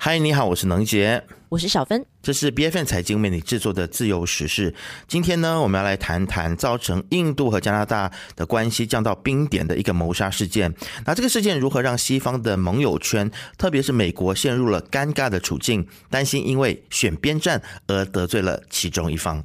嗨，你好，我是能杰，我是小芬，这是 B F N 财经为你制作的自由时事。今天呢，我们要来谈谈造成印度和加拿大的关系降到冰点的一个谋杀事件。那这个事件如何让西方的盟友圈，特别是美国陷入了尴尬的处境，担心因为选边站而得罪了其中一方。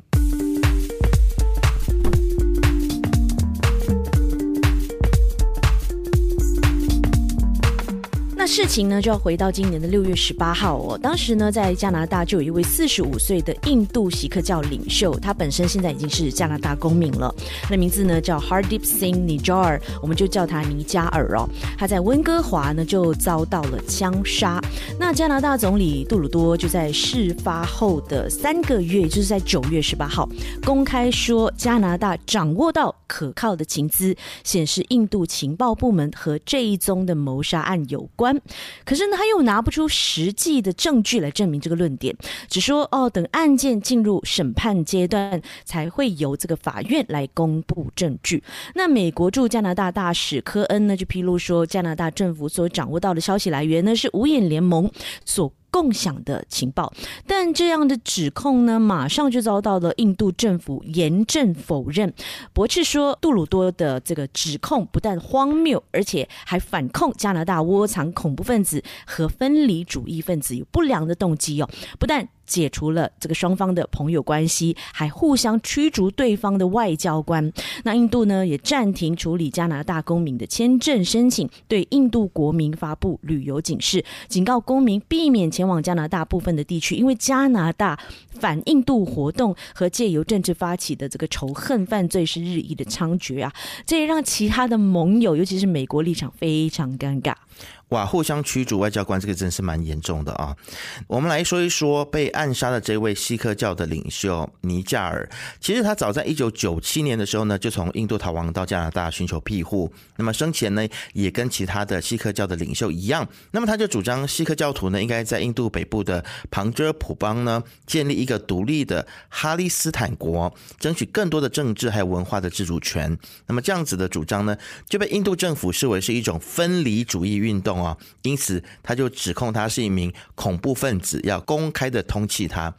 事情呢，就要回到今年的六月十八号哦。当时呢，在加拿大就有一位四十五岁的印度锡克教领袖，他本身现在已经是加拿大公民了。他的名字呢叫 Hardeep Singh Nijjar，我们就叫他尼加尔哦。他在温哥华呢就遭到了枪杀。那加拿大总理杜鲁多就在事发后的三个月，就是在九月十八号，公开说加拿大掌握到可靠的情资，显示印度情报部门和这一宗的谋杀案有关。可是呢，他又拿不出实际的证据来证明这个论点，只说哦，等案件进入审判阶段，才会由这个法院来公布证据。那美国驻加拿大大使科恩呢，就披露说，加拿大政府所掌握到的消息来源呢，是五眼联盟所。共享的情报，但这样的指控呢，马上就遭到了印度政府严正否认，驳斥说杜鲁多的这个指控不但荒谬，而且还反控加拿大窝藏恐怖分子和分离主义分子有不良的动机哦，不但。解除了这个双方的朋友关系，还互相驱逐对方的外交官。那印度呢，也暂停处理加拿大公民的签证申请，对印度国民发布旅游警示，警告公民避免前往加拿大部分的地区，因为加拿大反印度活动和借由政治发起的这个仇恨犯罪是日益的猖獗啊！这也让其他的盟友，尤其是美国立场非常尴尬。哇，互相驱逐外交官，这个真是蛮严重的啊！我们来说一说被暗杀的这位锡克教的领袖尼加尔。其实他早在一九九七年的时候呢，就从印度逃亡到加拿大寻求庇护。那么生前呢，也跟其他的锡克教的领袖一样，那么他就主张锡克教徒呢，应该在印度北部的旁遮普邦呢，建立一个独立的哈利斯坦国，争取更多的政治还有文化的自主权。那么这样子的主张呢，就被印度政府视为是一种分离主义运动。啊，因此他就指控他是一名恐怖分子，要公开的通缉他。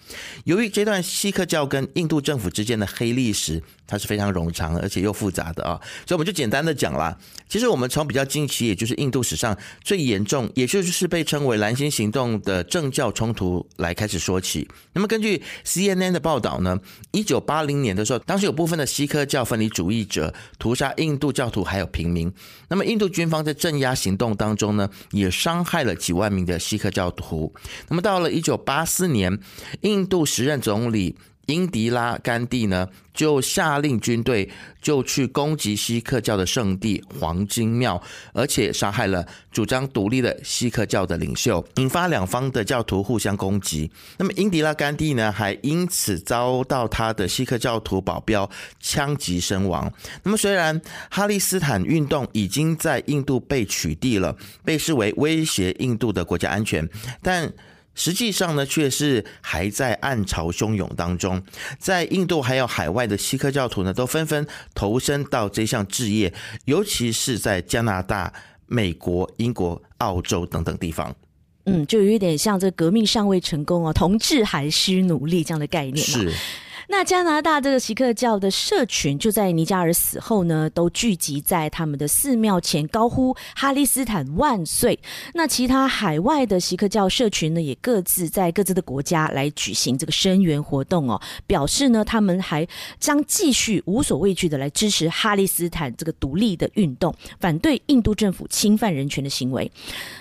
由于这段锡克教跟印度政府之间的黑历史。它是非常冗长而且又复杂的啊，所以我们就简单的讲啦。其实我们从比较近期，也就是印度史上最严重，也就是被称为“蓝星行动”的政教冲突来开始说起。那么根据 CNN 的报道呢，一九八零年的时候，当时有部分的锡克教分离主义者屠杀印度教徒还有平民。那么印度军方在镇压行动当中呢，也伤害了几万名的锡克教徒。那么到了一九八四年，印度时任总理。英迪拉甘地呢，就下令军队就去攻击锡克教的圣地黄金庙，而且杀害了主张独立的锡克教的领袖，引发两方的教徒互相攻击。那么英迪拉甘地呢，还因此遭到他的锡克教徒保镖枪击身亡。那么虽然哈利斯坦运动已经在印度被取缔了，被视为威胁印度的国家安全，但。实际上呢，却是还在暗潮汹涌当中。在印度还有海外的锡克教徒呢，都纷纷投身到这项置业，尤其是在加拿大、美国、英国、澳洲等等地方。嗯，就有一点像这革命尚未成功哦，同志还需努力这样的概念。是。那加拿大这个锡克教的社群，就在尼加尔死后呢，都聚集在他们的寺庙前，高呼“哈利斯坦万岁”。那其他海外的锡克教社群呢，也各自在各自的国家来举行这个声援活动哦，表示呢，他们还将继续无所畏惧的来支持哈利斯坦这个独立的运动，反对印度政府侵犯人权的行为。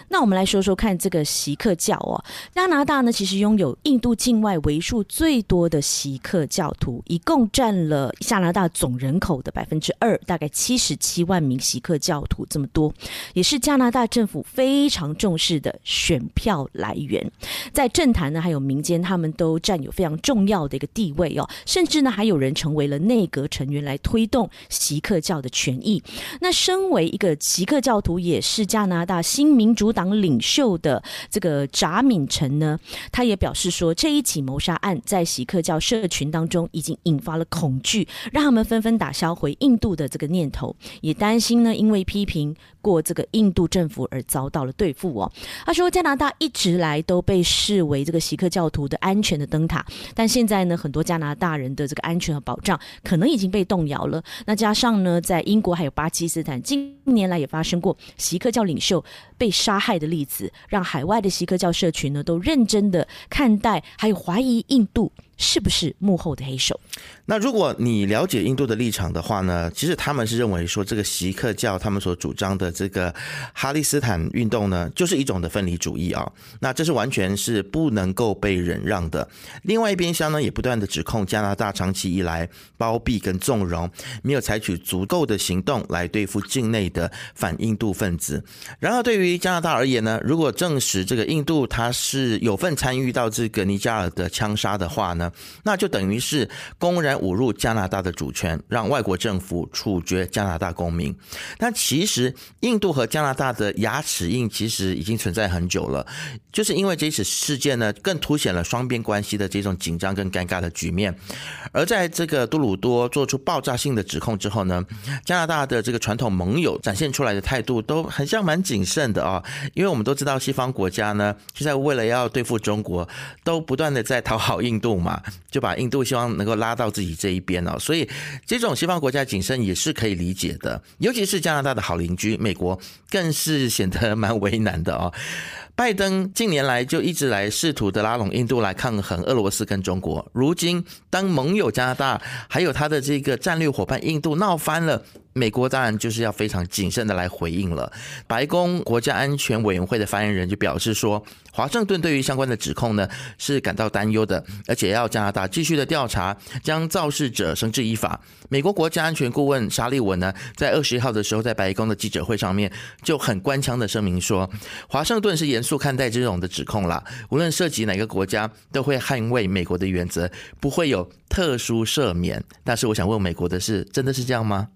那我们来说说看这个锡克教哦，加拿大呢，其实拥有印度境外为数最多的锡克。教徒一共占了加拿大总人口的百分之二，大概七十七万名锡克教徒这么多，也是加拿大政府非常重视的选票来源。在政坛呢，还有民间，他们都占有非常重要的一个地位哦。甚至呢，还有人成为了内阁成员来推动锡克教的权益。那身为一个锡克教徒，也是加拿大新民主党领袖的这个扎敏臣呢，他也表示说，这一起谋杀案在锡克教社群当。当中已经引发了恐惧，让他们纷纷打消回印度的这个念头，也担心呢，因为批评过这个印度政府而遭到了对付哦。他说，加拿大一直来都被视为这个锡克教徒的安全的灯塔，但现在呢，很多加拿大人的这个安全和保障可能已经被动摇了。那加上呢，在英国还有巴基斯坦，近年来也发生过锡克教领袖被杀害的例子，让海外的锡克教社群呢都认真的看待，还有怀疑印度。是不是幕后的黑手？那如果你了解印度的立场的话呢？其实他们是认为说，这个锡克教他们所主张的这个哈利斯坦运动呢，就是一种的分离主义啊。那这是完全是不能够被忍让的。另外一边厢呢，也不断的指控加拿大长期以来包庇跟纵容，没有采取足够的行动来对付境内的反印度分子。然而，对于加拿大而言呢，如果证实这个印度他是有份参与到这个尼加尔的枪杀的话呢？那就等于是公然侮辱加拿大的主权，让外国政府处决加拿大公民。但其实印度和加拿大的牙齿印其实已经存在很久了，就是因为这次事件呢，更凸显了双边关系的这种紧张跟尴尬的局面。而在这个杜鲁多做出爆炸性的指控之后呢，加拿大的这个传统盟友展现出来的态度都很像蛮谨慎的啊，因为我们都知道西方国家呢，现在为了要对付中国，都不断的在讨好印度嘛。就把印度希望能够拉到自己这一边哦，所以这种西方国家谨慎也是可以理解的，尤其是加拿大的好邻居美国，更是显得蛮为难的哦。拜登近年来就一直来试图的拉拢印度来抗衡俄罗斯跟中国，如今当盟友加拿大还有他的这个战略伙伴印度闹翻了。美国当然就是要非常谨慎的来回应了。白宫国家安全委员会的发言人就表示说，华盛顿对于相关的指控呢是感到担忧的，而且要加拿大继续的调查，将肇事者绳之以法。美国国家安全顾问沙利文呢，在二十一号的时候在白宫的记者会上面就很官腔的声明说，华盛顿是严肃看待这种的指控啦，无论涉及哪个国家，都会捍卫美国的原则，不会有特殊赦免。但是我想问美国的是，真的是这样吗？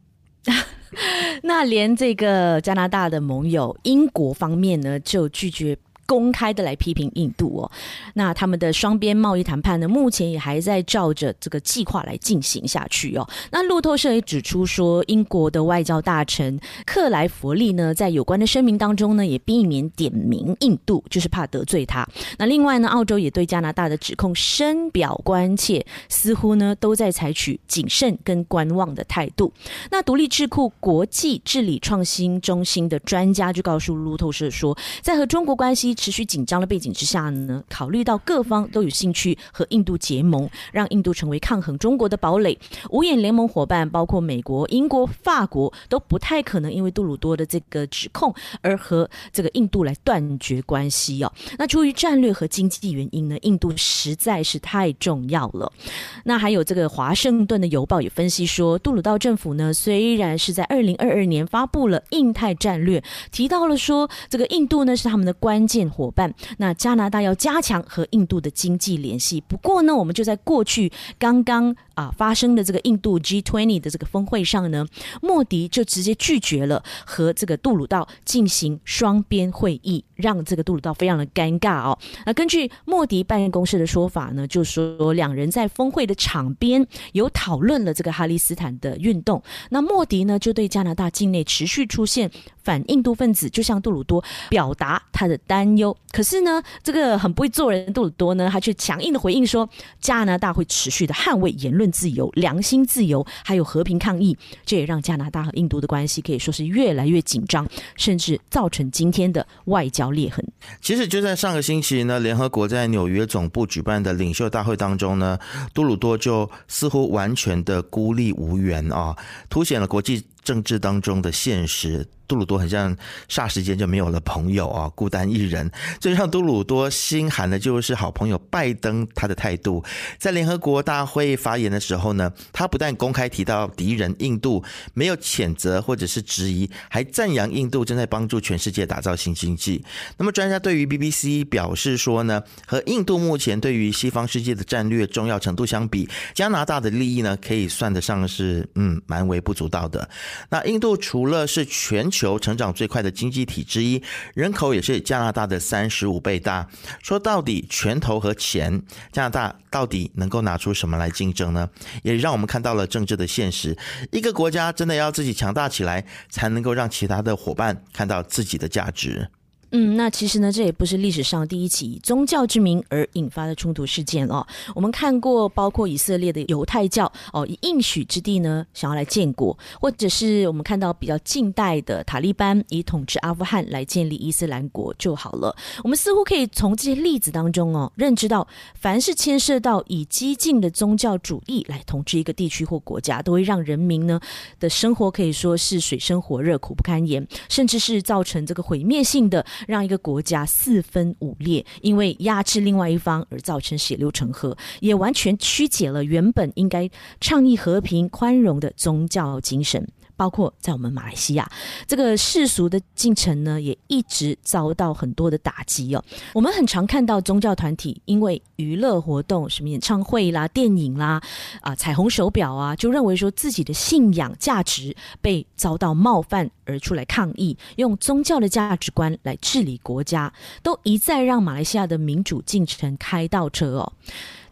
那连这个加拿大的盟友英国方面呢，就拒绝。公开的来批评印度哦，那他们的双边贸易谈判呢，目前也还在照着这个计划来进行下去哦。那路透社也指出说，英国的外交大臣克莱弗利呢，在有关的声明当中呢，也避免点名印度，就是怕得罪他。那另外呢，澳洲也对加拿大的指控深表关切，似乎呢都在采取谨慎跟观望的态度。那独立智库国际治理创新中心的专家就告诉路透社说，在和中国关系持续紧张的背景之下呢，考虑到各方都有兴趣和印度结盟，让印度成为抗衡中国的堡垒，五眼联盟伙伴包括美国、英国、法国都不太可能因为杜鲁多的这个指控而和这个印度来断绝关系哦。那出于战略和经济原因呢，印度实在是太重要了。那还有这个华盛顿的邮报也分析说，杜鲁道政府呢虽然是在二零二二年发布了印太战略，提到了说这个印度呢是他们的关键。伙伴，那加拿大要加强和印度的经济联系。不过呢，我们就在过去刚刚啊发生的这个印度 G20 的这个峰会上呢，莫迪就直接拒绝了和这个杜鲁道进行双边会议，让这个杜鲁道非常的尴尬哦。那根据莫迪办公室的说法呢，就说两人在峰会的场边有讨论了这个哈利斯坦的运动。那莫迪呢，就对加拿大境内持续出现反印度分子，就向杜鲁多表达他的担。忧，可是呢，这个很不会做人的杜鲁多呢，他却强硬的回应说，加拿大会持续的捍卫言论自由、良心自由，还有和平抗议。这也让加拿大和印度的关系可以说是越来越紧张，甚至造成今天的外交裂痕。其实就在上个星期呢，联合国在纽约总部举办的领袖大会当中呢，杜鲁多就似乎完全的孤立无援啊，凸显了国际政治当中的现实。杜鲁多很像霎时间就没有了朋友啊，孤单一人。最让杜鲁多心寒的就是好朋友拜登他的态度。在联合国大会发言的时候呢，他不但公开提到敌人印度，没有谴责或者是质疑，还赞扬印度正在帮助全世界打造新经济。那么专家对于 BBC 表示说呢，和印度目前对于西方世界的战略重要程度相比，加拿大的利益呢可以算得上是嗯蛮微不足道的。那印度除了是全球成长最快的经济体之一，人口也是加拿大的三十五倍大。说到底，拳头和钱，加拿大到底能够拿出什么来竞争呢？也让我们看到了政治的现实。一个国家真的要自己强大起来，才能够让其他的伙伴看到自己的价值。嗯，那其实呢，这也不是历史上第一起以宗教之名而引发的冲突事件哦。我们看过，包括以色列的犹太教哦，以应许之地呢想要来建国，或者是我们看到比较近代的塔利班以统治阿富汗来建立伊斯兰国就好了。我们似乎可以从这些例子当中哦，认知到，凡是牵涉到以激进的宗教主义来统治一个地区或国家，都会让人民呢的生活可以说是水深火热、苦不堪言，甚至是造成这个毁灭性的。让一个国家四分五裂，因为压制另外一方而造成血流成河，也完全曲解了原本应该倡议和平宽容的宗教精神。包括在我们马来西亚，这个世俗的进程呢，也一直遭到很多的打击哦。我们很常看到宗教团体因为娱乐活动，什么演唱会啦、电影啦、啊彩虹手表啊，就认为说自己的信仰价值被遭到冒犯而出来抗议，用宗教的价值观来治理国家，都一再让马来西亚的民主进程开倒车哦。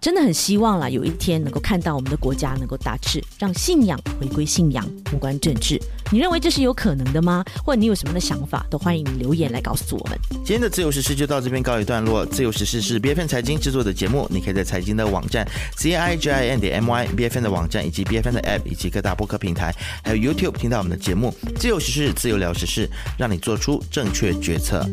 真的很希望啦，有一天能够看到我们的国家能够大治，让信仰回归信仰，无关政治。你认为这是有可能的吗？或者你有什么的想法，都欢迎留言来告诉我们。今天的自由时事就到这边告一段落。自由时事是 B F N 财经制作的节目，你可以在财经的网站 C I G I N 点 M Y B F N 的网站以及 B F N 的 App 以及各大播客平台，还有 YouTube 听到我们的节目。自由时事，自由聊时事，让你做出正确决策。